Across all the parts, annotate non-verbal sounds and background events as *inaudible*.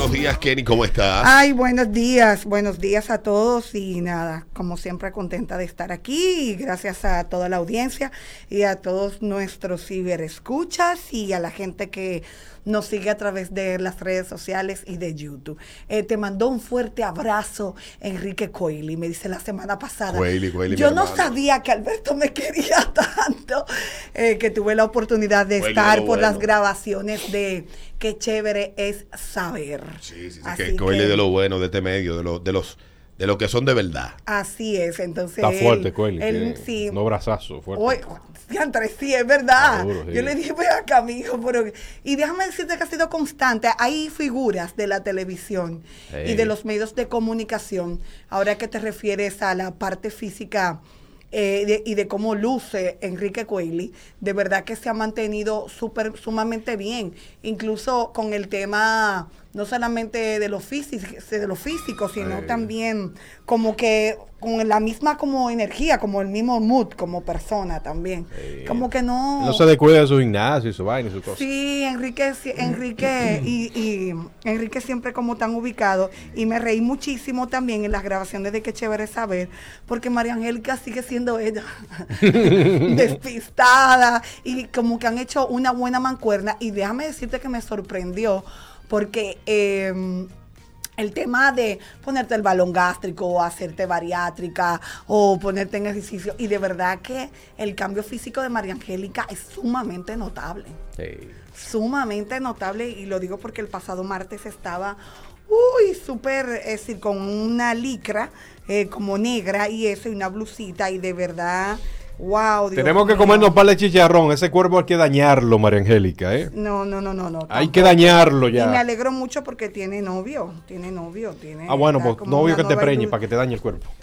Buenos días, Kenny, ¿cómo estás? Ay, buenos días, buenos días a todos y nada, como siempre contenta de estar aquí y gracias a toda la audiencia y a todos nuestros ciberescuchas y a la gente que nos sigue a través de las redes sociales y de YouTube. Eh, te mandó un fuerte abrazo Enrique Coili, me dice la semana pasada. Coili, Coili, Yo no sabía que Alberto me *laughs* quería tanto, eh, que tuve la oportunidad de estar por las grabaciones de Qué chévere es saber. Sí, sí, sí, que Coile de lo bueno de este medio, de, lo- de los de lo que son de verdad. Así es, entonces. Está fuerte, Coeli. él, sí. No brazazo, fuerte. Hoy, sí, es verdad. Está duro, sí. Yo le dije, ven acá, pero... Y déjame decirte que ha sido constante. Hay figuras de la televisión y de los medios de comunicación, ahora que te refieres a la parte física eh, de- y de cómo luce Enrique Coeli, de verdad que se ha mantenido súper, sumamente bien, incluso con el tema no solamente de lo físico, de lo físico sino también como que con la misma como energía, como el mismo mood como persona también. Como que no... No se descuida de su gimnasio y su vaina y su cosa. Sí, Enrique, Enrique y, y Enrique siempre como tan ubicado y me reí muchísimo también en las grabaciones de Qué chévere saber, porque María Angélica sigue siendo ella *laughs* despistada y como que han hecho una buena mancuerna y déjame decirte que me sorprendió porque eh, el tema de ponerte el balón gástrico o hacerte bariátrica o ponerte en ejercicio y de verdad que el cambio físico de María Angélica es sumamente notable Sí. sumamente notable y lo digo porque el pasado martes estaba uy súper es decir con una licra eh, como negra y eso y una blusita y de verdad wow Dios Tenemos que comernos par de chicharrón. Ese cuerpo hay que dañarlo, María Angélica, ¿eh? no no no no no Hay que dañarlo y me ya. alegro mucho porque tiene novio tiene novio tiene Ah, bueno, pues novio que te preñe para que te dañe el cuerpo. *laughs*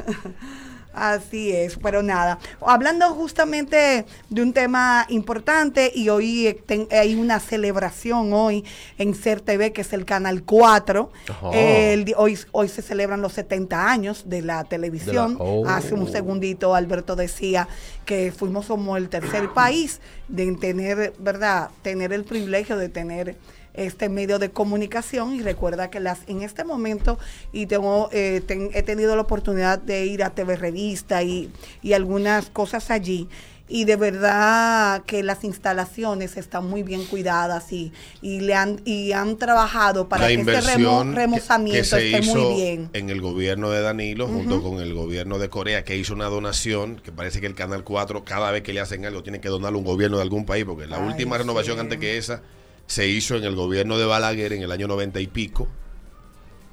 *laughs* Así es, pero nada. Hablando justamente de un tema importante y hoy eh, ten- hay una celebración hoy en Ser TV, que es el Canal 4. Ajá. El hoy, hoy se celebran los 70 años de la televisión. De la- oh. Hace un segundito Alberto decía que fuimos como el tercer país de tener, ¿verdad? Tener el privilegio de tener este medio de comunicación y recuerda que las en este momento y tengo eh, ten- he tenido la oportunidad de ir a TV Revista y, y algunas cosas allí y de verdad que las instalaciones están muy bien cuidadas y, y le han y han trabajado para la que este remo- inversión que- que, remozamiento se esté hizo muy bien. en el gobierno de Danilo junto con el gobierno de Corea que hizo una donación que parece que el Canal 4 cada vez que le hacen algo tiene que donarlo a un gobierno de algún país porque la Ay, última renovación sí. antes que esa se hizo en el gobierno de Balaguer en el año 90 y pico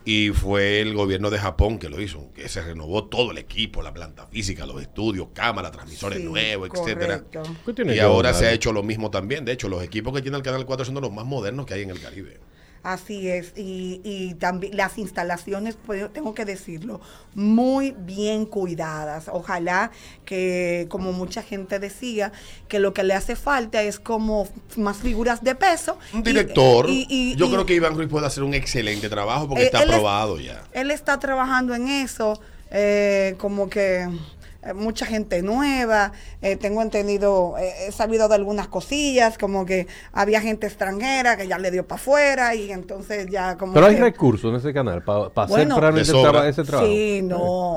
y fue el gobierno de Japón que lo hizo, que se renovó todo el equipo, la planta física, los estudios, cámaras, transmisores Sí, nuevos, etcétera. correcto. ¿Qué tiene Y ahora se ha hecho lo mismo también. De hecho, los equipos que tiene el Canal 4 son de los más modernos que hay en el Caribe. Así es, y, y también las instalaciones, pues, tengo que decirlo, muy bien cuidadas. Ojalá que, como mucha gente decía, que lo que le hace falta es como más figuras de peso. Un director. y- y- yo creo que Iván Ruiz puede hacer un excelente trabajo porque Eh, está aprobado ya. Él está trabajando en eso, eh, como que mucha gente nueva, eh, tengo entendido, eh, he sabido de algunas cosillas, como que había gente extranjera que ya le dio para afuera y entonces ya como Pero hay recursos en ese canal para hacer Bueno, realmente sobra. traba- ese trabajo. Sí, no.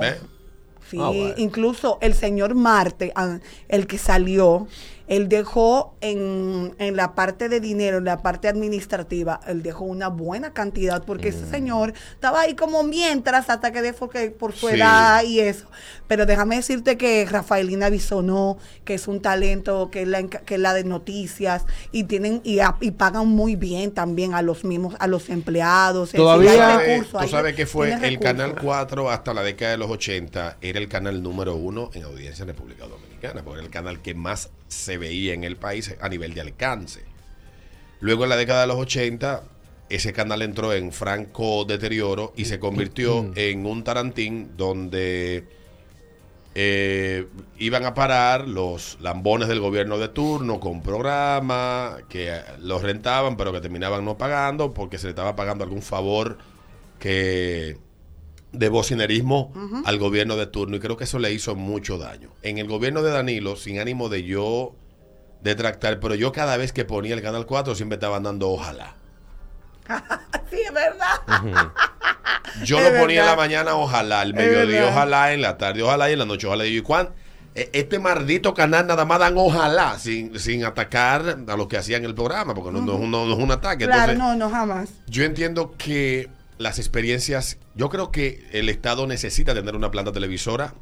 Sí, Ah, bueno. incluso el señor Marte, ah, el que salió, Él dejó en, en la parte de dinero, en la parte administrativa, él dejó una buena cantidad porque ese señor estaba ahí como mientras hasta que dejó que por su Sí. edad y eso. Pero déjame decirte que Rafaelina Bisonó, que es un talento, que es la, que es la de noticias y tienen y, a- y pagan muy bien también a los mismos a los empleados. Todavía- sabes, recursos, tú sabes que fue el recursos. Canal 4 hasta la década de los 80 era el canal número uno en audiencia en República Dominicana, porque era el canal que más se veía en el país a nivel de alcance. Luego en la década de los 80 ese canal entró en franco deterioro y se convirtió en un tarantín donde eh, iban a parar los lambones del gobierno de turno con programas que los rentaban pero que terminaban no pagando porque se le estaba pagando algún favor que de bocinerismo al gobierno de turno y creo que eso le hizo mucho daño. En el gobierno de Danilo, sin ánimo de yo detractar, pero yo cada vez que ponía el Canal 4 siempre estaba dando ojalá. *laughs* Sí, es verdad. Yo Es lo ponía en la mañana, ojalá, al Es mediodía, ojalá, en la tarde, ojalá, y en la noche, ojalá. Y yo, ¿y cuán? E- Este maldito canal nada más dan ojalá, sin, sin atacar a los que hacían el programa, porque no, no es un- no es un ataque. Claro, Entonces, no, no, jamás. yo entiendo que las experiencias, yo creo que el Estado necesita tener una planta televisora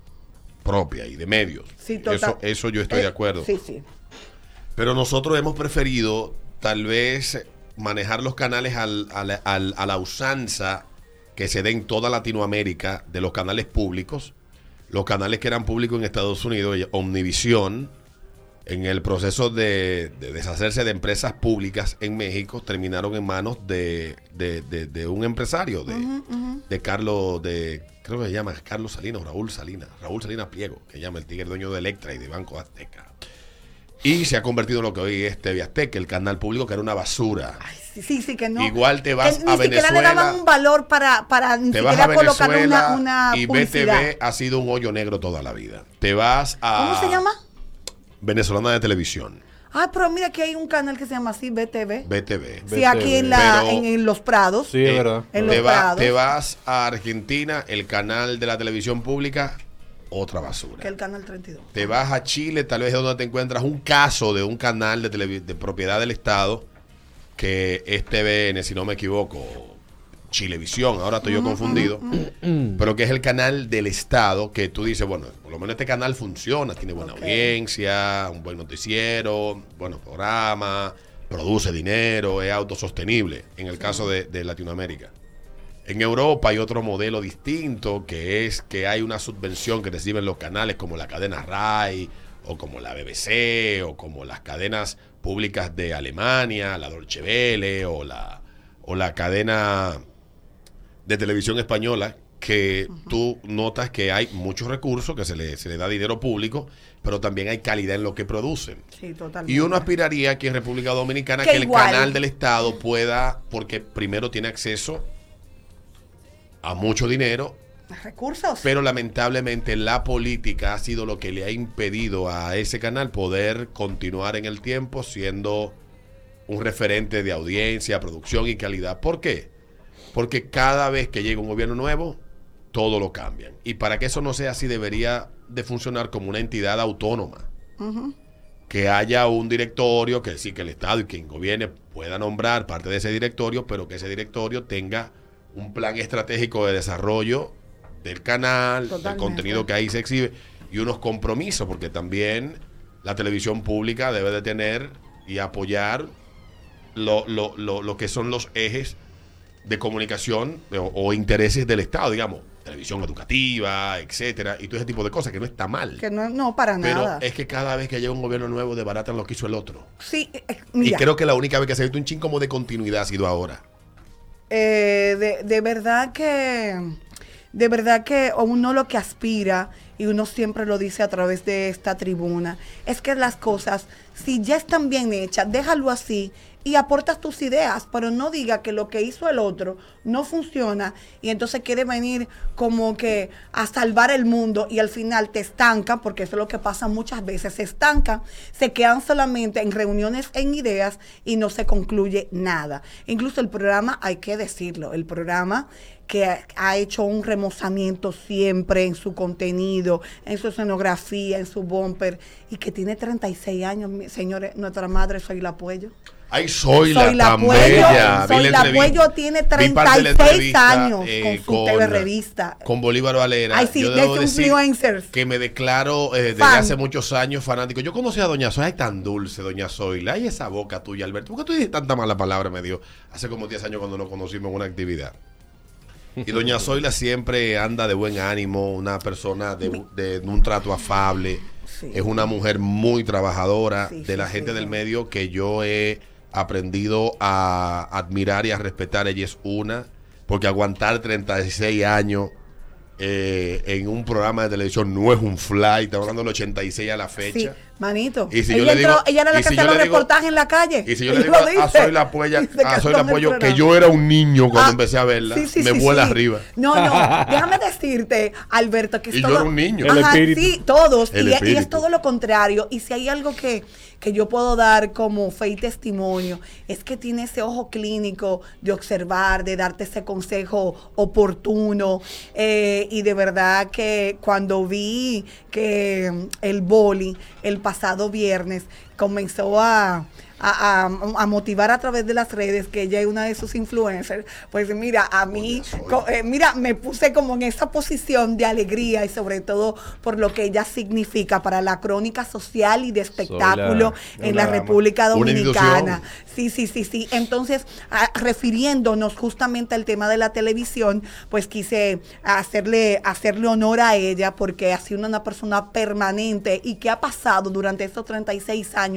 propia y de medios. Sí. Eso, eso yo estoy Eh, de acuerdo. Sí, sí. Pero nosotros hemos preferido tal vez manejar los canales al- al- al- a la usanza que se dé en toda Latinoamérica de los canales públicos. Los canales que eran públicos en Estados Unidos, y Omnivisión, en el proceso de, de deshacerse de empresas públicas en México, terminaron en manos de, de- de- de un empresario, de, de Carlos, de, creo que se llama Carlos Salinas, Raúl Salinas, Raúl Salinas Pliego, que llama el tigre dueño de Electra y de Banco Azteca. Y se ha convertido en lo que hoy es TV Azteca, el canal público que era una basura. Ay, sí, sí, sí, que no. Igual te vas que ni a siquiera le Venezuela, daban un valor para, para ni Te siquiera a colocar Venezuela una, una y publicidad. BTV ha sido un hoyo negro toda la vida. Te vas a... ¿Cómo se llama? Venezolana de Televisión, Ah, pero mira que hay un canal que se llama así, BTV. BTV. Sí, aquí en, la, Pero- en, en Los Prados. Sí, es Eh, verdad. En Los te, va- Prados. te vas a Argentina, el canal de la televisión pública, otra basura. Que el canal 32. Te vas a Chile, tal vez es donde te encuentras un caso de un canal de, de propiedad del Estado que es TVN, si no me equivoco, Chilevisión, ahora estoy yo confundido, pero que es el canal del Estado que tú dices, bueno, por lo menos este canal funciona, tiene buena audiencia, un buen noticiero, buenos programas, produce dinero, es autosostenible, en el caso de, de Latinoamérica. En Europa hay otro modelo distinto que es que hay una subvención que reciben los canales como la cadena RAI o como la BBC o como las cadenas públicas de Alemania, la Dolce Welle o la, o la cadena de televisión española que tú notas que hay muchos recursos, que se le, se le da dinero público, pero también hay calidad en lo que producen. Sí, totalmente. Y uno aspiraría aquí en República Dominicana Que que, el canal del Estado pueda, porque primero tiene acceso a mucho dinero, Recursos. pero lamentablemente la política ha sido lo que le ha impedido a ese canal poder continuar en el tiempo siendo un referente de audiencia, producción y calidad. ¿Por qué? Porque cada vez que llega un gobierno nuevo, todo lo cambian. Y para que eso no sea así, debería de funcionar como una entidad autónoma. Que haya un directorio, que sí, que el Estado y quien gobierne pueda nombrar parte de ese directorio, pero que ese directorio tenga un plan estratégico de desarrollo del canal, del contenido que ahí se exhibe y unos compromisos, porque también la televisión pública debe de tener y apoyar lo, lo- lo- lo que son los ejes de comunicación o, o intereses del Estado, digamos, televisión educativa, etcétera, y todo ese tipo de cosas, que no está mal. Que no, no, para Pero nada. es que cada vez que llega un gobierno nuevo, desbaratan lo que hizo el otro. Sí, eh, eh, Y mira. creo que la única vez que se ha visto un chin como de continuidad ha sido ahora. Eh, de, de verdad que de verdad que uno lo que aspira y uno siempre lo dice a través de esta tribuna es que las cosas si ya están bien hechas déjalo así y aportas tus ideas, pero no diga que lo que hizo el otro no funciona y entonces quiere venir como que a salvar el mundo y al final te estanca, porque eso es lo que pasa muchas veces, se estancan, se quedan solamente en reuniones en ideas y no se concluye nada. Incluso el programa, hay que decirlo, el programa que ha- hecho un remozamiento siempre en su contenido, en su escenografía, en su bumper, y que tiene 36 años, señores, nuestra madre soy la Puello. Ay, soy la Soy la tan Puello, bella. Vi Soy la la entrevista. Puello tiene Vi parte de la 36 entrevista, años eh, con su TV revista. Con Bolívar Valera. Ay, sí, Yo de debo decir. Que me declaro eh, desde hace muchos años fanático. Yo conocí a Doña Zoila. Ay, tan dulce, Doña Zoila. Ay, esa boca tuya, Alberto. ¿Por qué tú dices tanta mala palabra? Me dio hace como 10 años cuando nos conocimos en una actividad. Y Doña *laughs* Zoila siempre anda de buen ánimo, una persona de, de un trato afable. Sí. Es una mujer muy trabajadora, Sí, de la sí, gente del medio que yo he aprendido a admirar y a respetar. Ella es una, porque aguantar 36 años eh, en un programa de televisión no es un fly. Estamos hablando del 86 a la fecha. Manito. Y si yo ella, le entró- digo- ella era la y que si hacía yo los le digo- reportajes en la calle. Y si yo le digo a dice. Soy la Puella, se a Soy la el Puello, que yo era un niño cuando Ah, empecé a verla, sí, sí, me sí, vuela sí. arriba. No, no, *laughs* déjame decirte, Alberto, que es Y yo todo... era un niño. El Ajá, espíritu. sí, todos. El y, y es todo lo contrario. Y si hay algo que, que yo puedo dar como fe y testimonio, es que tiene ese ojo clínico de observar, de darte ese consejo oportuno. eh, y de verdad que cuando vi que el boli el pasado viernes comenzó a, a, a- a motivar a través de las redes que ella es una de sus influencers, pues mira, a mí, co- eh, mira, me puse como en esa posición de alegría y sobre todo por lo que ella significa para la crónica social y de espectáculo en la. República Dominicana. Sí, sí, sí, sí. Entonces, refiriéndonos justamente al tema de la televisión, pues quise hacerle, hacerle honor a ella porque ha sido una persona permanente y que ha pasado durante estos 36 años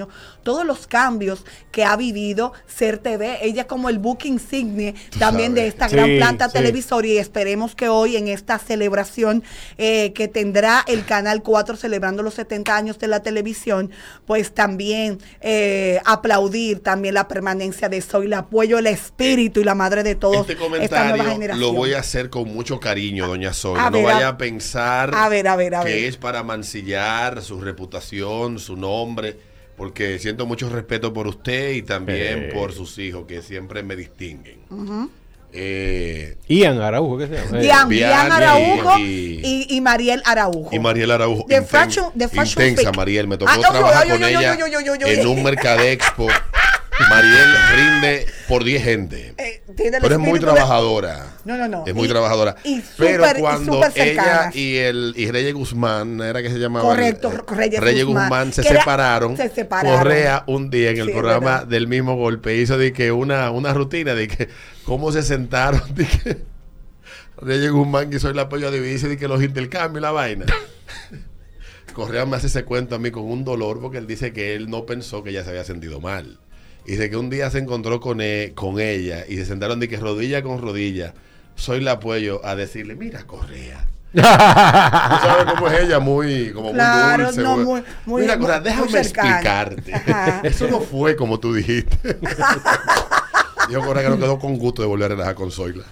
todos los cambios que ha vivido Ser TV. Ella como el book insigne también de esta gran planta sí. televisoria y esperemos que hoy en esta celebración eh, que tendrá el Canal 4 celebrando los 70 años de la televisión, pues también eh, aplaudir también la permanencia de Soy la apoyo, el espíritu y la madre de todos Este esta nueva comentario generación. lo voy a hacer con mucho cariño, doña. A No ver, vaya a- a pensar a ver, a ver, a que ver. es para mancillar su reputación, su nombre, porque siento mucho respeto por usted y también Eh. por sus hijos, que siempre me distinguen. Eh, Ian Araujo, ¿qué se llama? Eh, Dian y- Araujo y- y, y Mariel Araujo. y Mariel Araujo. De fashion- de fashion intensa. Mariel. Me tocó Ah, trabajar oye, con oye, ella oye, oye, oye, oye. en un mercadexpo. *laughs* Mariel rinde por 10 gente. Eh, Pero es muy de- trabajadora. No, no, no. Es muy Y- trabajadora. y Pero cuando ella y el y Reyes Guzmán, era que se llamaba. Correcto, El- Reyes Guzmán, Guzmán, se que era- separaron. se separaron. Correa un día en el Sí, programa verdad. del mismo golpe hizo de que una, una rutina de que cómo se sentaron. *laughs* De que Reyes Guzmán quiso el apoyo a dividirse de que los intercambios y la vaina. *laughs* Correa me hace ese cuento a mí con un dolor porque él dice que él no pensó que ella se había sentido mal. Y dice que un día se encontró con, e- con ella y se sentaron de que rodilla con rodilla. Soy la apoyo a decirle, mira Correa. *laughs* Tú sabes cómo es ella, muy, como Claro, muy dulce. no, muy- muy- muy- mira, Correa, déjame explicarte. Ajá. Eso no fue como tú dijiste. *laughs* Dijo Correa que no quedó con gusto de volver a relajar con Zoila.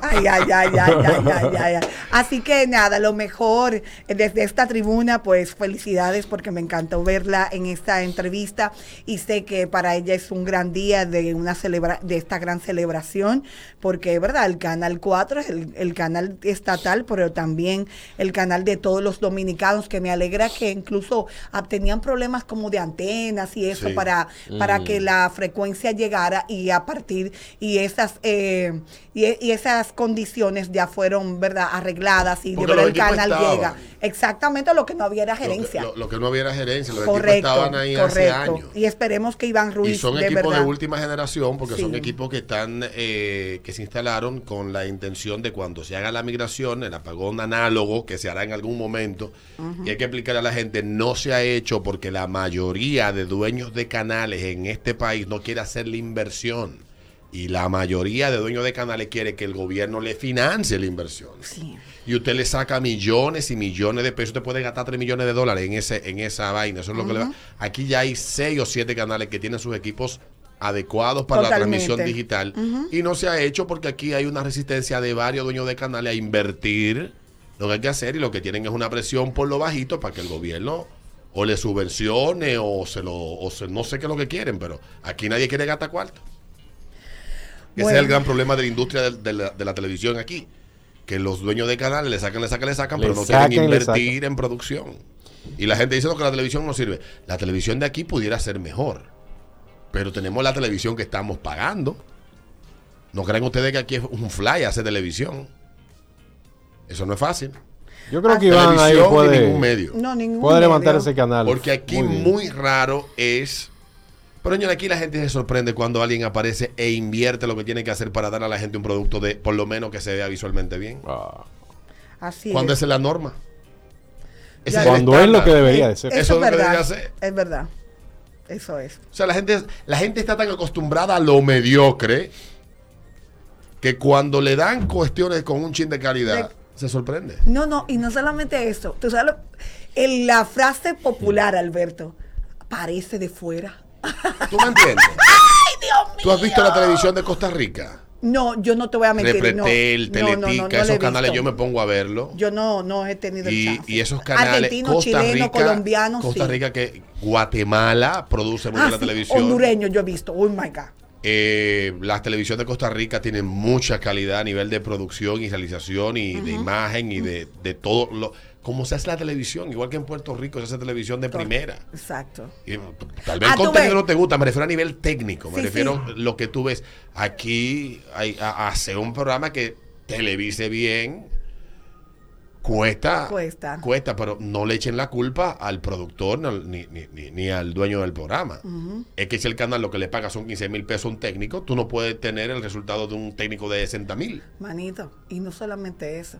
Ay, ay, ay, ay, ay, ay, ay, ay. Así que nada, lo mejor desde esta tribuna, pues felicidades porque me encantó verla en esta entrevista y sé que para ella es un gran día de una celebra de esta gran celebración, porque verdad, el canal 4 es el, el canal estatal, pero también el canal de todos los dominicanos, que me alegra que incluso ah, tenían problemas como de antenas y eso Sí. para, para que la frecuencia llegara y a partir y esas eh, y, e- y esas condiciones ya fueron verdad arregladas y de verdad el canal estaban. llega exactamente lo que no había era gerencia Lo que, lo- lo que no había era gerencia. Los correcto equipos estaban ahí hace años. y esperemos que Iván Ruiz Y son de equipos verdad de última generación porque son equipos que están eh, que se instalaron con la intención de cuando se haga la migración, el apagón análogo que se hará en algún momento. Y hay que explicar a la gente, no se ha hecho porque la mayoría de dueños de canales en este país no quiere hacer la inversión. Y la mayoría de dueños de canales quiere que el gobierno le financie la inversión. Sí. Y usted le saca millones y millones de pesos. Usted puede gastar 3 millones de dólares en ese en esa vaina. Eso es lo que le va. Aquí ya hay 6 o 7 canales que tienen sus equipos adecuados para Totalmente. la transmisión digital y no se ha hecho porque aquí hay una resistencia de varios dueños de canales a invertir lo que hay que hacer y lo que tienen es una presión por lo bajito para que el gobierno o le subvencione o se lo o se- no sé qué es lo que quieren, pero aquí nadie quiere gastar cuarto. Ese Bueno. es el gran problema de la industria de, de la, de la televisión aquí. Que los dueños de canales le sacan, le sacan, le sacan, Le pero no sacan, quieren invertir en producción. Y la gente dice no, que la televisión no sirve. La televisión de aquí pudiera ser mejor. Pero tenemos la televisión que estamos pagando. ¿No creen ustedes que aquí es un fly hacer televisión? Eso no es fácil. Yo creo Ah, que Iván ahí puede, ningún medio. No, ningún puede levantar medio. ese canal. Porque aquí muy, raro es. Pero señor, aquí la gente se sorprende cuando alguien aparece e invierte lo que tiene que hacer para dar a la gente un producto de, por lo menos que se vea visualmente bien. Ah, Así Cuando es. esa es la norma. Ese es Cuando es lo que debería de ser. Eso Eso es es lo que verdad. debería hacer. Es verdad. Eso es. O sea, la gente, la gente está tan acostumbrada a lo mediocre que cuando le dan cuestiones con un chin de calidad, De- se sorprende. No, no, y no solamente eso. Tú sabes, lo- el- la frase popular, Alberto, parece de fuera. ¿Tú me entiendes? *laughs* ¡Ay, Dios mío! ¿Tú has visto la televisión de Costa Rica? No, yo no te voy a mentir. no. Repretel, No, no, no, Teletica, no he esos canales visto. yo me pongo a verlo. Yo no, no he tenido el Y, chance. y esos canales, Argentino, Costa chileno, Rica, colombiano, Costa sí. Rica que Guatemala produce mucho Ah, la sí, televisión. hondureño yo he visto. Oh my God. Eh, las televisiones de Costa Rica tienen mucha calidad a nivel de producción y realización y de imagen y de, de todo lo como se hace la televisión, igual que en Puerto Rico se hace televisión de primera. Exacto. Y, tal vez Ah, el tú contenido no te gusta, me refiero a nivel técnico, me Sí, refiero sí. a lo que tú ves. Aquí hay, a, a hacer un programa que televise bien cuesta, Cuesta. cuesta, pero no le echen la culpa al productor ni, al- ni, ni- ni- ni al dueño del programa. Es que si el canal lo que le paga son 15 mil pesos a un técnico, tú no puedes tener el resultado de un técnico de 60 mil. Manito, y no solamente eso.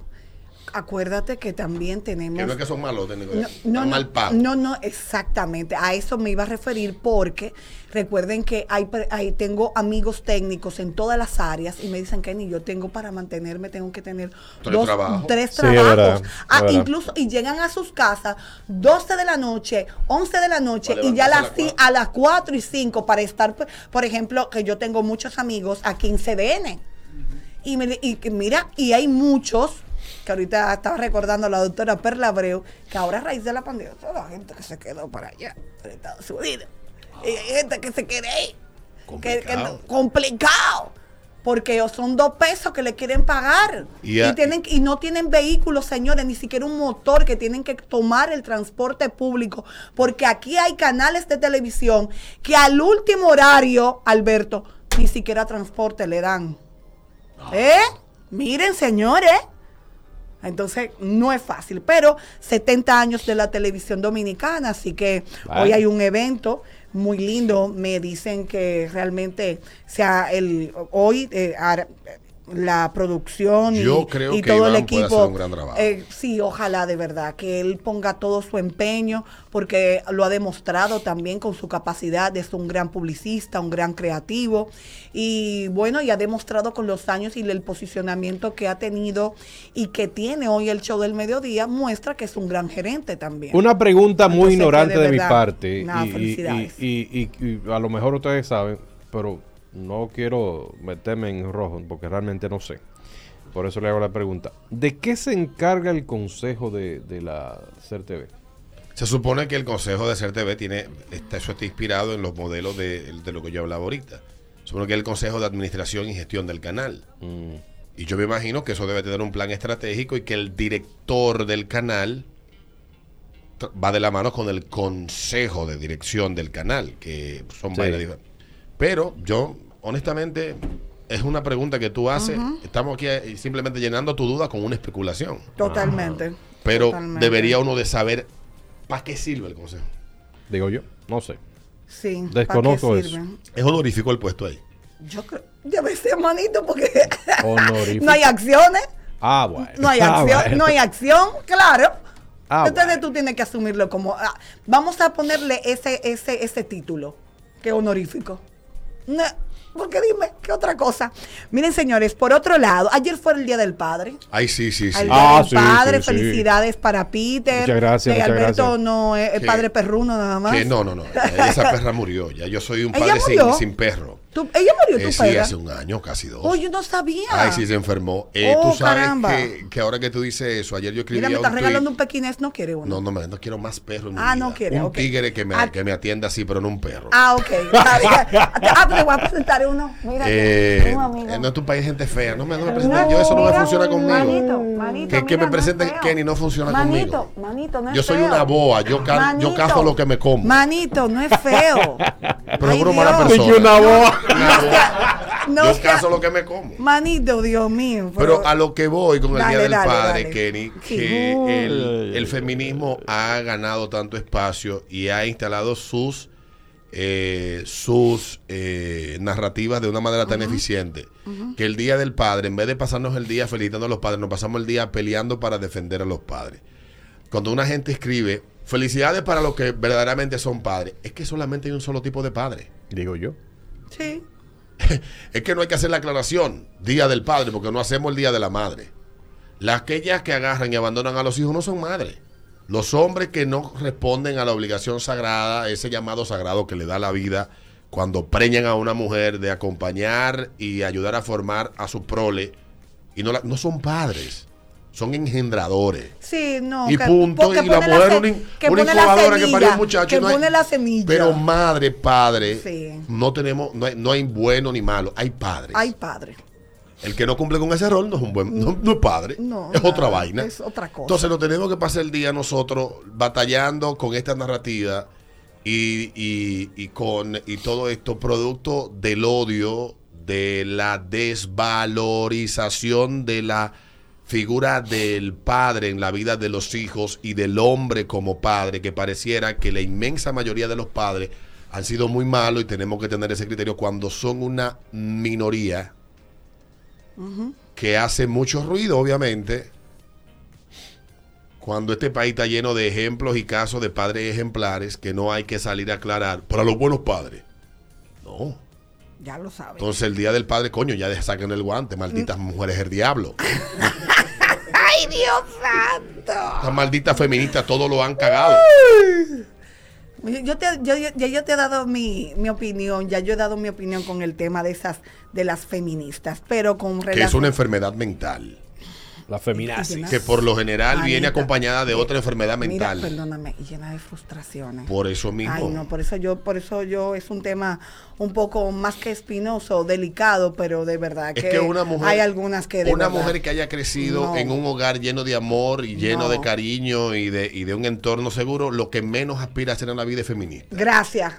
Acuérdate que también tenemos... Que no es que son malos técnicos, No, mal pagos. no, no, exactamente. A eso me iba a referir porque recuerden que hay, pre- hay- tengo amigos técnicos en todas las áreas y me dicen que ni yo tengo para mantenerme, tengo que tener Tres dos, trabajos. tres Sí, trabajos. verdad, Ah, incluso, y llegan a sus casas 12 de la noche, 11 de la noche y ya las, a las ci- cuatro. a las 4 y 5 para estar, por- ejemplo, que yo tengo muchos amigos aquí en CDN. Y, me- y que mira, y hay muchos, que ahorita estaba recordando a la doctora Perla Abreu, que ahora a raíz de la pandemia, toda la gente que se quedó para allá, en Estados Unidos, y hay gente que se quede ahí, que- que no- Complicado. complicado. Porque son dos pesos que le quieren pagar. Y tienen, y no tienen vehículos, señores, ni siquiera un motor que tienen que tomar el transporte público. Porque aquí hay canales de televisión que al último horario, Alberto, ni siquiera transporte le dan. ¿Eh? Miren, señores. Entonces, no es fácil, pero 70 años de la televisión dominicana, así que Vale. hoy hay un evento muy lindo. Me dicen que realmente sea el hoy eh, la producción y, Yo creo y que todo el Iván equipo. hacer un gran trabajo. eh, sí, ojalá de verdad que él ponga todo su empeño, porque lo ha demostrado también con su capacidad de ser un gran publicista, un gran creativo. Y bueno, y ha demostrado con los años y el posicionamiento que ha tenido y que tiene hoy el show del mediodía, muestra que es un gran gerente también. Una pregunta muy Entonces, ignorante de de mi parte. nada, y- y, felicidades. y- y- y a lo mejor ustedes saben, pero no quiero meterme en rojo porque realmente no sé. Por eso le hago la pregunta. ¿De qué se encarga el consejo de, de la CERTV? Se supone que el consejo de CERTV tiene, está, eso está inspirado en los modelos de, de lo que yo hablaba ahorita. Supone que es el consejo de administración y gestión del canal. Mm, Y yo me imagino que eso debe tener un plan estratégico y que el director del canal va de la mano con el consejo de dirección del canal, que son Sí. varias diferentes. Pero yo, honestamente, es una pregunta que tú haces. Estamos aquí eh, simplemente llenando tu duda con una especulación. Totalmente. Pero totalmente. debería uno de saber para qué sirve el consejo. Digo yo, no sé. Sí. ¿para Desconozco qué eso. Es honorífico el puesto ahí. Yo creo, debe ser manito porque *laughs* Honorífico. no hay acciones. Ah, bueno. No hay Ah, acción, bueno. no hay acción, claro. Ah, Entonces bueno. tú tienes que asumirlo como, ah, vamos a ponerle ese, ese, ese título, que es honorífico. No, porque dime, ¿qué otra cosa? Miren, señores, por otro lado, ayer fue el Día del Padre. Ay, sí, sí, sí. El Ah, Día del sí, Padre, sí, sí. felicidades para Peter. Muchas gracias, Que muchas Alberto gracias. no es, es padre perruno nada más. Que no, no, no. Esa perra murió. Ya yo soy un *laughs* ¿Ella padre sin, sin perro. ¿Tú- ella murió tu Eh, sí, hace un año, casi dos. Oh, yo no sabía. Ay, sí, se enfermó. Eh, Oh, tú sabes caramba. que, que ahora que tú dices eso, ayer yo escribí Mira, me estás regalando tweet. un pequinés, no quiere uno. No, no, me- no quiero más perros en mi Ah, vida. no quiere, Un ok. tigre que me, Ah. que me atienda así, pero no un perro. Ah, ok. *laughs* Ah, pero te voy a presentar uno. Mira, Eh, un amigo. eh, no es tu país gente fea. No me, no me presentes. Yo eso no me funciona conmigo. Manito, manito, Que- que mira, me presenten no es Kenny no funciona manito, conmigo. Manito, no es Yo soy feo. una boa, yo ca- yo Manito, cazo lo que me como. Manito, no es feo. *laughs* Pero Ay, una mala persona. Una boa. No yo lo que me como. Manito, Dios mío. Pero a lo que voy con el Dale, Día del dale, Padre, dale. Kenny, que el feminismo ha ganado tanto espacio y ha instalado sus eh, sus eh, narrativas de una manera tan eficiente que el Día del Padre, en vez de pasarnos el día felicitando a los padres, nos pasamos el día peleando para defender a los padres. Cuando una gente escribe felicidades para los que verdaderamente son padres, es que solamente hay un solo tipo de padre. Digo yo. Sí. *laughs* Es que no hay que hacer la aclaración, Día del Padre, porque no hacemos el Día de la Madre. Las aquellas que agarran y abandonan a los hijos no son madres. Los hombres que no responden a la obligación sagrada, ese llamado sagrado que le da la vida cuando preñan a una mujer de acompañar y ayudar a formar a su prole, y no, la- no son padres, son engendradores. Sí, no. y punto, y la mujer se- una, que la incubadora que parió semilla, un muchacho. Que no hay- la semilla. Pero madre, padre, Sí. no tenemos, no hay, no hay bueno ni malo, hay padres. Ay, padre. El que no cumple con ese rol no es un buen, no, no es padre, No, es otra vaina. es otra cosa. Entonces nos tenemos que pasar el día nosotros batallando con esta narrativa y, y- y con y todo esto producto del odio, de la desvalorización de la figura del padre en la vida de los hijos y del hombre como padre, que pareciera que la inmensa mayoría de los padres han sido muy malos y tenemos que tener ese criterio cuando son una minoría que hace mucho ruido, obviamente, cuando este país está lleno de ejemplos y casos de padres ejemplares que no hay que salir a aclarar para los buenos padres. No. Ya lo sabes. Entonces el día del padre, coño, ya saquen el guante, malditas mujeres del diablo. *laughs* ¡Ay, Dios santo! Estas malditas feministas todo lo han cagado. Yo, te, yo, yo- yo te he dado mi, mi opinión, ya yo he dado mi opinión con el tema de esas, de las feministas, pero con Que es relación... una enfermedad mental. La feminazi. Que por lo general viene acompañada de otra enfermedad Mira, mental. perdóname, y llena de frustraciones. Por eso mismo. Ay, no, por eso yo, por eso yo es un tema un poco más que espinoso, delicado, pero de verdad Es que, que una mujer, hay algunas que de una verdad- mujer que haya crecido No. en un hogar lleno de amor y lleno No. de cariño y de, y de un entorno seguro, lo que menos aspira a hacer en la vida es feminista. Gracias.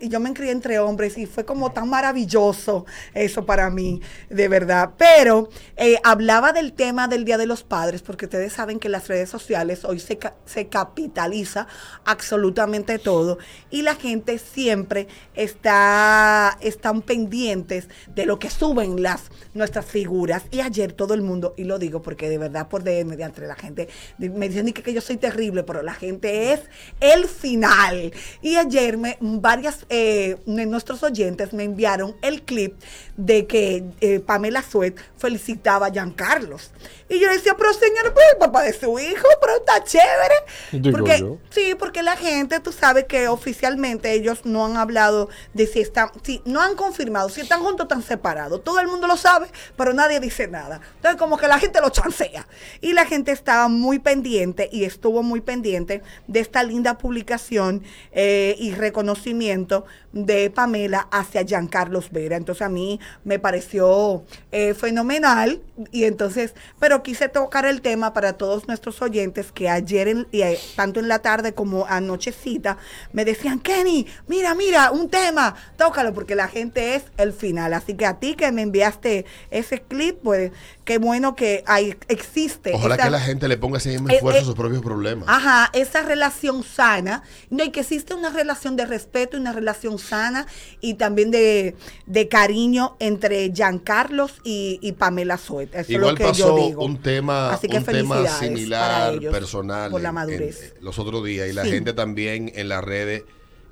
Y yo me crié entre hombres y fue como tan maravilloso eso para mí, de verdad. Pero eh, hablaba del tema del Día de los Padres, porque ustedes saben que las redes sociales hoy se, se capitaliza absolutamente todo y la gente siempre está están pendientes de lo que suben las nuestras figuras. Y ayer todo el mundo, y lo digo porque de verdad por DM, de entre la gente, me dicen que, que yo soy terrible, pero la gente es el final. Y ayer me, varias eh, de nuestros oyentes me enviaron el clip de que eh, Pamela Suet felicitaba a Giancarlos. Y yo decía, pero señor, pues el papá de su hijo, pero está chévere. Digo porque, yo. Sí, porque la gente, tú sabes que oficialmente ellos no han hablado de si están, si no han confirmado, si están juntos o están separados. Todo el mundo lo sabe, pero nadie dice nada. Entonces, como que la gente lo chancea. Y la gente estaba muy pendiente y estuvo muy pendiente de esta linda publicación eh, y reconocimiento de Pamela hacia Giancarlos Vera. Entonces, a mí me pareció eh, fenomenal. Y entonces, pero quise tocar el tema para todos nuestros oyentes que ayer, eh, tanto en la tarde como anochecita, me decían, Kenny, mira, mira, un tema, tócalo, porque la gente es el final. Así que a ti que me enviaste ese clip, pues qué bueno que hay, existe. Ojalá esa- que la gente le ponga ese mismo Eh, esfuerzo eh, a sus propios problemas. Ajá, esa relación sana, no, y que existe una relación de respeto y una relación sana y también de, de cariño entre Giancarlos y, y Pamela Suet. Eso Igual es lo que pasó yo digo. un tema, Así que un tema similar, ellos personal, por la madurez. en- eh, los otros días, y la Sí. gente también en las redes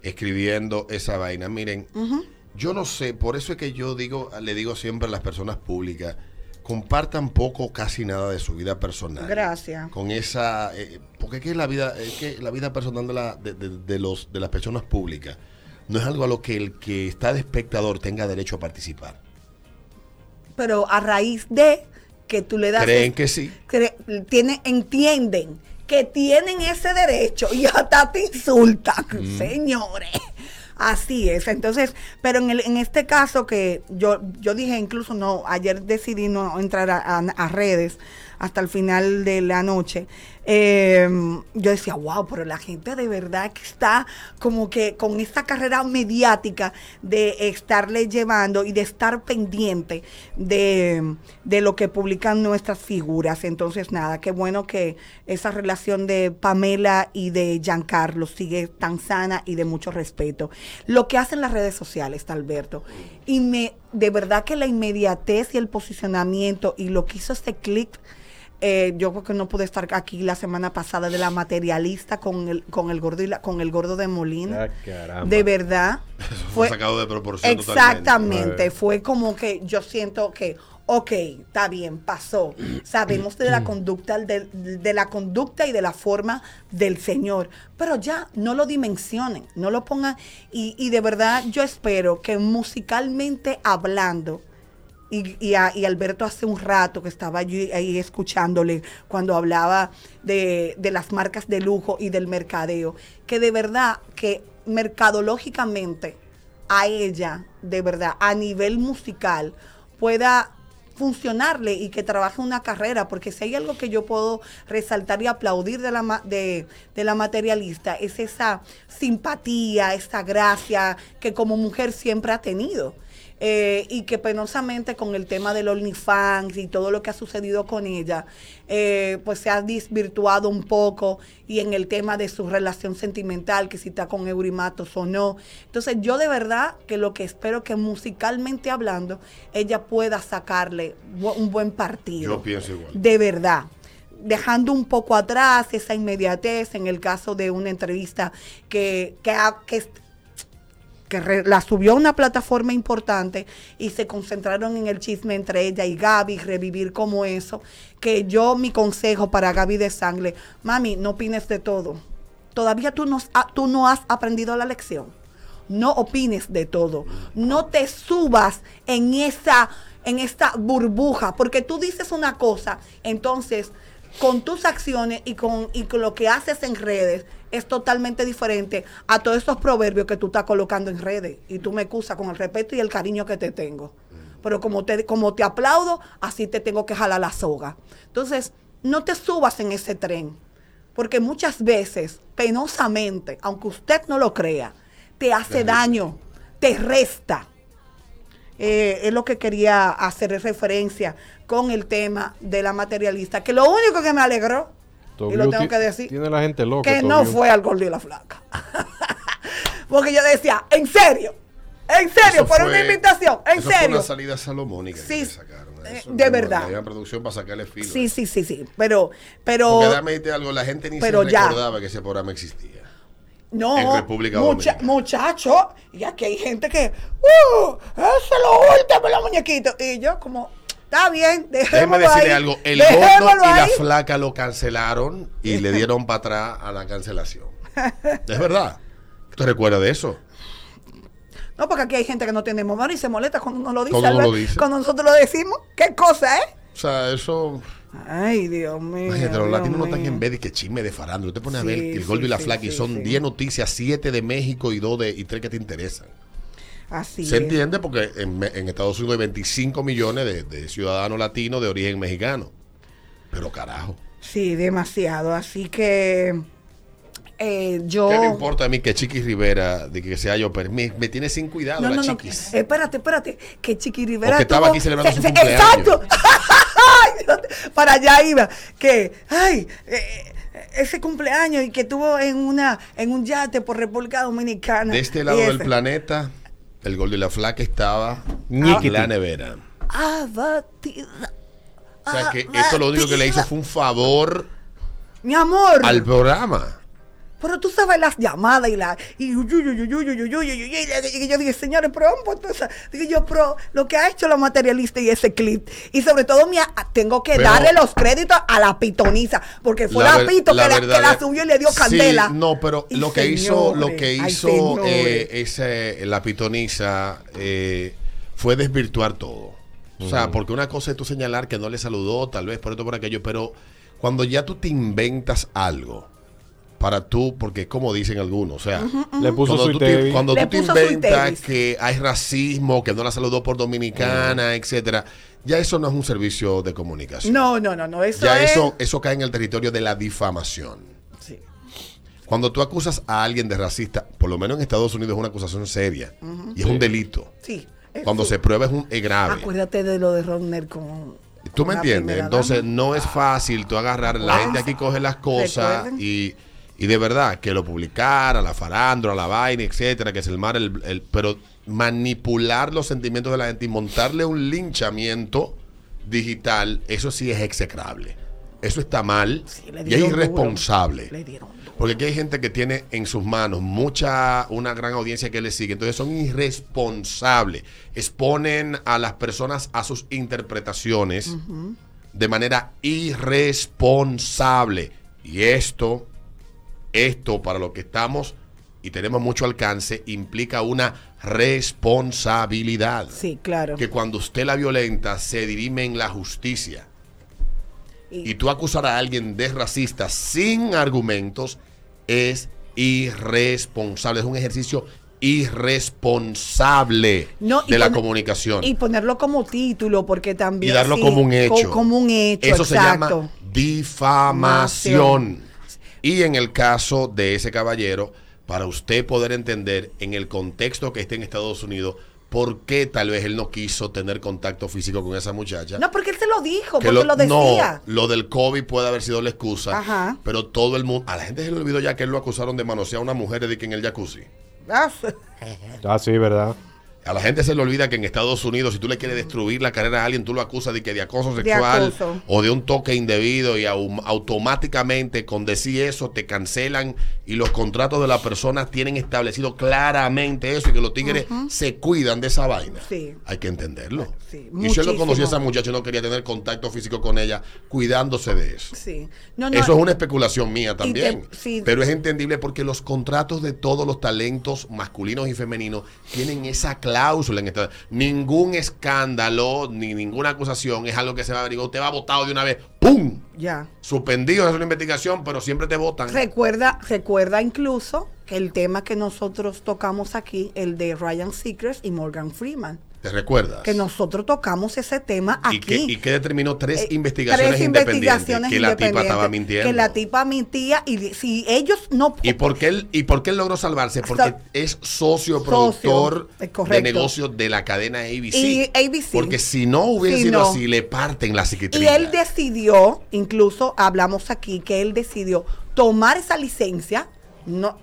escribiendo esa vaina. Miren, yo no sé, por eso es que yo digo, le digo siempre a las personas públicas, compartan poco o casi nada de su vida personal. Gracias. Con esa, eh, porque es que la vida, es que la vida personal de, la, de, de- de los, de las personas públicas no es algo a lo que el que está de espectador tenga derecho a participar. Pero a raíz de que tú le das... ¿Creen que sí? cre- tiene- entienden que tienen ese derecho y hasta te insultan, señores. Así es. Entonces, pero en, el, en este caso que yo, yo dije incluso no, ayer decidí no entrar a, a- a redes hasta el final de la noche. Eh, yo decía, wow, pero la gente de verdad que está como que con esta carrera mediática de estarle llevando y de estar pendiente de, de lo que publican nuestras figuras. Entonces, nada, qué bueno que esa relación de Pamela y de Giancarlo sigue tan sana y de mucho respeto. Lo que hacen las redes sociales, Alberto, y me, de verdad que la inmediatez y el posicionamiento y lo que hizo este clip eh, yo creo que no pude estar aquí la semana pasada de la materialista con el con el gordo y la- con el gordo de Molina. Ah, de verdad. *laughs* fue sacado de proporción Exactamente. Fue como que yo siento que, ok, está bien, pasó. Sabemos de la *clears throat* conducta, de, de la conducta y de la forma del Señor. Pero ya no lo dimensionen, no lo pongan. Y, y de verdad yo espero que musicalmente hablando, y, y, a- y Alberto hace un rato que estaba allí ahí escuchándole cuando hablaba de, de las marcas de lujo y del mercadeo, que de verdad que mercadológicamente a ella, de verdad, a nivel musical, pueda funcionarle y que trabaje una carrera, porque si hay algo que yo puedo resaltar y aplaudir de la, de la materialista, es esa simpatía, esa gracia que como mujer siempre ha tenido. Eh, y que penosamente con el tema del OnlyFans y todo lo que ha sucedido con ella, eh, pues se ha desvirtuado un poco y en el tema de su relación sentimental, que si está con Eurimatos o no. Entonces yo de verdad que lo que espero que musicalmente hablando, ella pueda sacarle un buen partido. Yo pienso igual. De verdad dejando un poco atrás esa inmediatez en el caso de una entrevista que, que, que que la subió a una plataforma importante y se concentraron en el chisme entre ella y Gaby, revivir como eso, que yo mi consejo para Gaby de Sangre, mami, no opines de todo. Todavía tú no, tú no has aprendido la lección. No opines de todo. No te subas en esa, en esta burbuja, porque tú dices una cosa, entonces con tus acciones y con, y con lo que haces en redes es totalmente diferente a todos estos proverbios que tú estás colocando en redes. Y tú me excusas con el respeto y el cariño que te tengo. Pero como te, como te aplaudo, así te tengo que jalar la soga. Entonces, no te subas en ese tren. Porque muchas veces, penosamente, aunque usted no lo crea, te hace daño, te resta. Eh, es lo que quería hacer referencia con el tema de la materialista. Que lo único que me alegró, y lo tengo que decir, Tiene la gente loca. que no fue al gordo y la flaca. *laughs* Porque yo decía, en serio, en serio, por fue- una invitación, en eso Fue serio. una salida salomónica Sí, que sacaron. eh, Eso, de no, verdad. Producción para sacarle filo. Sí, sí, sí, sí. Pero, pero. Porque algo, la gente ni pero se ya. recordaba que ese programa existía. No, en República mucha- Dominicana. muchacho, y aquí hay gente que, ¡uh! Eso es lo último, los muñequitos. Y yo, como, está bien, Déjeme dejémoslo decirle ahí, algo, el gordo y la flaca lo cancelaron y le dieron para atrás a la cancelación. Es verdad. ¿Usted recuerda de eso? No, porque aquí hay gente que no tiene memoria y se molesta cuando uno lo dice. Cuando uno Albert. lo dice. Cuando nosotros lo decimos, ¿qué cosa es? O sea, eso... Ay, Dios mío. Imagínate, los Dios latinos no están en vez de que chisme de farándula. Usted pone a Sí, ver el sí, y la sí, Flaca y son sí. 10 noticias, 7 de México y 2 de, y 3 que te interesan. Así Se es. entiende porque en, Estados Unidos hay 25 millones de, de ciudadanos latinos de origen mexicano. Pero carajo. Sí, demasiado. Así que eh, yo... ¿Qué me importa a mí que Chiqui Rivera, de que sea yo, pero me, me tiene sin cuidado No, la no, no. Espérate, espérate. Que Chiqui Rivera. Porque estaba tuvo- aquí celebrando se- su se- cumpleaños. Exacto. *laughs* Para allá iba. Que, ay, eh, ese cumpleaños y que tuvo en una en un yate por República Dominicana. De este lado del planeta, el Gordo y la Flaca estaba Ñiquiti. en la nevera. Abatida. O sea que esto lo único que le hizo fue un favor Mi amor. al programa. Pero tú sabes las llamadas y la. Y yo dije, señores, pero entonces. Pues, dije yo, pero lo que ha hecho la materialista y ese clip. Y sobre todo, mía, ah, tengo que darle los créditos a la pitoniza. Porque fue la, la pito que, la, subió y le dio candela. No, pero lo que hizo, lo que hizo ay, eh, la pitoniza eh, fue desvirtuar todo. O sea, porque una cosa es tú señalar que no le saludó, tal vez por esto, por aquello, pero cuando ya tú te inventas algo, para tú, porque como dicen algunos, o sea, Le puso cuando tú te, cuando Le tú te puso inventas que hay racismo, que no la saludó por dominicana, etcétera, ya eso no es un servicio de comunicación. No, no, no, no, eso ya es. eso, eso cae en el territorio de la difamación. Sí. Cuando tú acusas a alguien de racista, por lo menos en Estados Unidos es una acusación seria y es un delito. Sí. es Cuando sí. se prueba es, un, es grave. Acuérdate de lo de Rodner con. ¿Tú con me entiendes? Entonces dama. no es fácil tú agarrar, la gente aquí coge las cosas Recuerden. y, y de verdad que lo publicara, la farándula, la vaina, etcétera, que se el mar, el, el- pero manipular los sentimientos de la gente y montarle un linchamiento digital, eso sí es execrable. Eso está mal Sí, y es duro. irresponsable. Le dieron duro. Porque aquí hay gente que tiene en sus manos mucha, una gran audiencia que le sigue. Entonces son irresponsables. Exponen a las personas a sus interpretaciones de manera irresponsable. Y esto, esto para lo que estamos y tenemos mucho alcance, implica una responsabilidad. Sí, claro. Que cuando usted la violenta se dirime en la justicia y tú acusar a alguien de racista sin argumentos es irresponsable. Es un ejercicio irresponsable No, y de la comunicación. Y ponerlo como título, porque Y también. darlo sí, como un co- hecho. Como un hecho. Eso se llama difamación. Y en el caso de ese caballero, para usted poder entender en el contexto que esté en Estados Unidos, por qué tal vez él no quiso tener contacto físico con esa muchacha. No, porque él se lo dijo, que porque lo, decía. No, lo del COVID puede haber sido la excusa. Ajá. Pero todo el mundo. A la gente se le olvidó ya que él lo acusaron de manosear a una mujer de que en el jacuzzi. Ah, Ah, sí, ¿verdad? A la gente se le olvida que en Estados Unidos, si tú le quieres destruir la carrera a alguien, tú lo acusas de que de acoso De sexual acoso. o de un toque indebido y au- automáticamente con decir eso te cancelan y los contratos de la persona tienen establecido claramente eso y que los tigres se cuidan de esa vaina. Sí. Hay que entenderlo. Sí, y él lo conocía a esa muchacha y no quería tener contacto físico con ella, cuidándose de eso. sí. No, no, Eso es una especulación mía también. te- sí. Pero es entendible porque los contratos de todos los talentos masculinos y femeninos tienen esa cláusula en esta. Ningún escándalo ni ninguna acusación es algo que se va a averiguar. Usted va votado de una vez. ¡Pum! Ya. Suspendido es una investigación, pero siempre te votan. Recuerda, recuerda incluso que el tema que nosotros tocamos aquí, el de Ryan Seacrest y Morgan Freeman, ¿Te recuerdas? que nosotros tocamos ese tema aquí. ¿Y que, y que determinó tres Eh, investigaciones tres independientes. investigaciones que la tipa estaba mintiendo. Que la tipa mentía y si ellos no... ¿Y por, qué él, ¿Y por qué él logró salvarse? Porque es socio productor de negocios de la cadena ABC. Y ABC. Porque si no hubiese Si sido no. así, le parten la Y psiquiatría. él decidió, incluso hablamos aquí, que él decidió tomar esa licencia, no,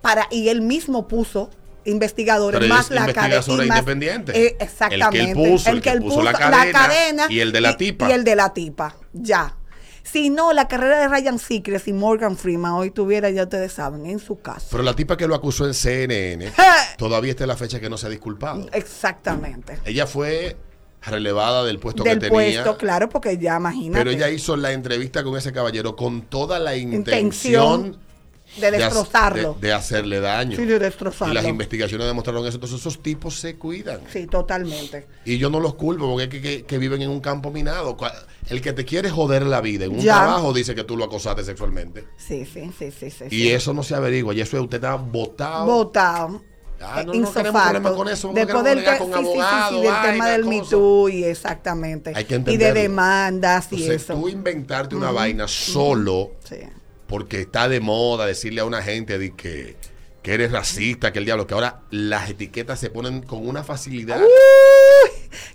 para, y él mismo puso investigadores Pero más la cadena. independiente. Eh, El que él exactamente. puso, el que puso la cadena y el de la tipa. Y el de la tipa, ya. Si no, la carrera de Ryan Seacrest y Morgan Freeman hoy tuviera, ya ustedes saben, en su casa. Pero la tipa que lo acusó en CNN *laughs* todavía está en la fecha que no se ha disculpado. Exactamente. Ella fue relevada del puesto Del que tenía. puesto, claro, porque ya imagínate. Pero ella hizo la entrevista con ese caballero con toda la Intención intención de destrozarlo. de- de hacerle daño. Sí, de destrozarlo. Y las investigaciones demostraron eso. Entonces esos tipos se cuidan. Sí, totalmente. Y yo no los culpo porque es que, que- que viven en un campo minado. El que te quiere joder la vida en un Ya. trabajo dice que tú lo acosaste sexualmente. Sí, sí, sí, sí, sí. Y eso no se averigua. Y eso es usted está votado. votado. Ah, no, no queremos con eso, Después del, con sí, sí, sí, del tema del. Me Too y exactamente. Hay que y de entenderlo. demandas y Entonces, eso. tú inventarte una vaina solo Sí. Porque está de moda decirle a una gente de que, que eres racista, que el diablo, que ahora las etiquetas se ponen con una facilidad.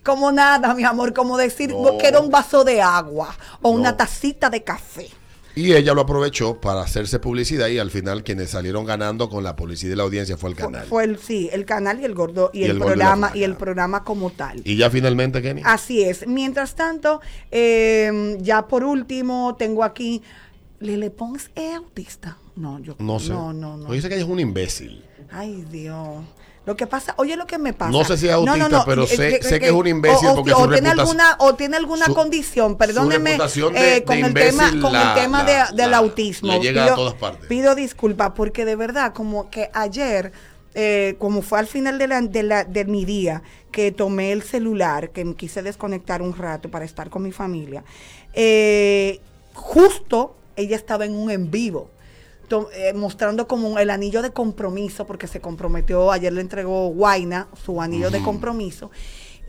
Como nada, mi amor, como decir No. que era un vaso de agua o No. una tacita de café. Y ella lo aprovechó para hacerse publicidad y al final quienes salieron ganando con la publicidad y la audiencia fue el canal. fue el sí, el canal y el gordo y, Y el, programa y el programa como tal. Y ya finalmente, Kenny. Así es. Mientras tanto, eh, ya por último, tengo aquí Lele Pons es autista. No, yo No sé. No, no, no. Dice que ella es un imbécil. Ay, Dios. Lo que pasa, oye lo que me pasa. No sé si es autista, pero eh, sé- sé que es un imbécil o, porque o su tiene alguna o tiene alguna su- condición, su perdóneme, reputación de- eh, con el tema imbécil con la- el tema la- de- del la- autismo. le llega a todas partes. Pido disculpas porque de verdad como que ayer eh, como fue al final de, la, de, la- de mi día que tomé el celular, que me quise desconectar un rato para estar con mi familia, eh, justo ella estaba en un en vivo to- eh, mostrando como el anillo de compromiso, porque se comprometió, ayer le entregó Guaina su anillo de compromiso.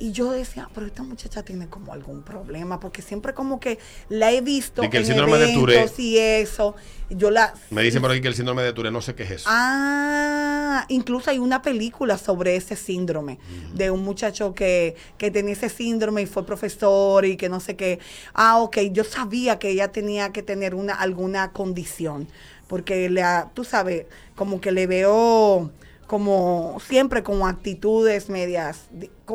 Y yo decía, pero esta muchacha tiene como algún problema, porque siempre como que la he visto De que el en síndrome de Tourette. eventos y eso. Yo la... Me dicen por aquí que el síndrome de Tourette no sé qué es eso. Ah, incluso hay una película sobre ese síndrome, de un muchacho que, que tenía ese síndrome y fue profesor y que no sé qué. Ah, ok, yo sabía que ella tenía que tener una alguna condición, porque le, ha- tú sabes, como que le veo como siempre como actitudes medias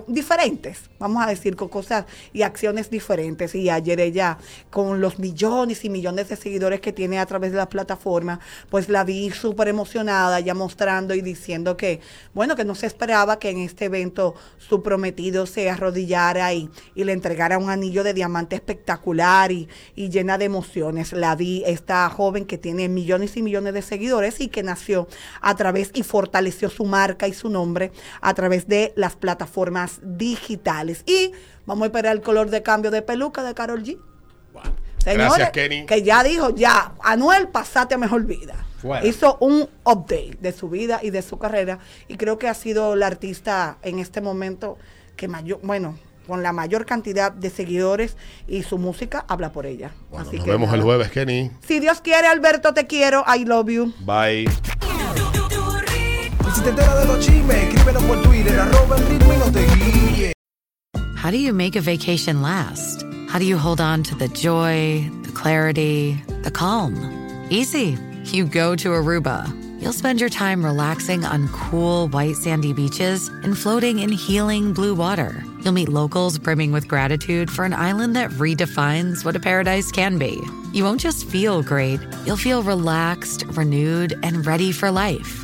diferentes, vamos a decir, con cosas y acciones diferentes. Y ayer ella, con los millones y millones de seguidores que tiene a través de la plataforma, pues la vi súper emocionada, ya mostrando y diciendo que, bueno, que no se esperaba que en este evento su prometido se arrodillara y, y le entregara un anillo de diamante espectacular y, y llena de emociones. La vi, esta joven que tiene millones y millones de seguidores y que nació a través y fortaleció su marca y su nombre a través de las plataformas digitales. Y vamos a esperar el color de cambio de peluca de Carol G. Gracias, Kenny. Que ya dijo, ya, Anuel, pasate a mejor vida. Bueno. Hizo un update de su vida y de su carrera. Y creo que ha sido la artista en este momento que mayor, bueno, con la mayor cantidad de seguidores y su música habla por ella. Bueno, Así nos que vemos el jueves, Kenny. Si Dios quiere, Alberto, te quiero. I love you. Bye. Te enteras de los chismes, por Twitter, arroba el ritmo y no te. How do you make a vacation last? How do you hold on to the joy, the clarity, the calm? Easy. You go to Aruba. You'll spend your time relaxing on cool, white, sandy beaches and floating in healing blue water. You'll meet locals brimming with gratitude for an island that redefines what a paradise can be. You won't just feel great, you'll feel relaxed, renewed, and ready for life.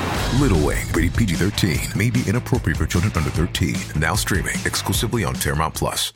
Little Wing, rated PG 13, may be inappropriate for children under 13. Now streaming exclusively on Paramount Plus.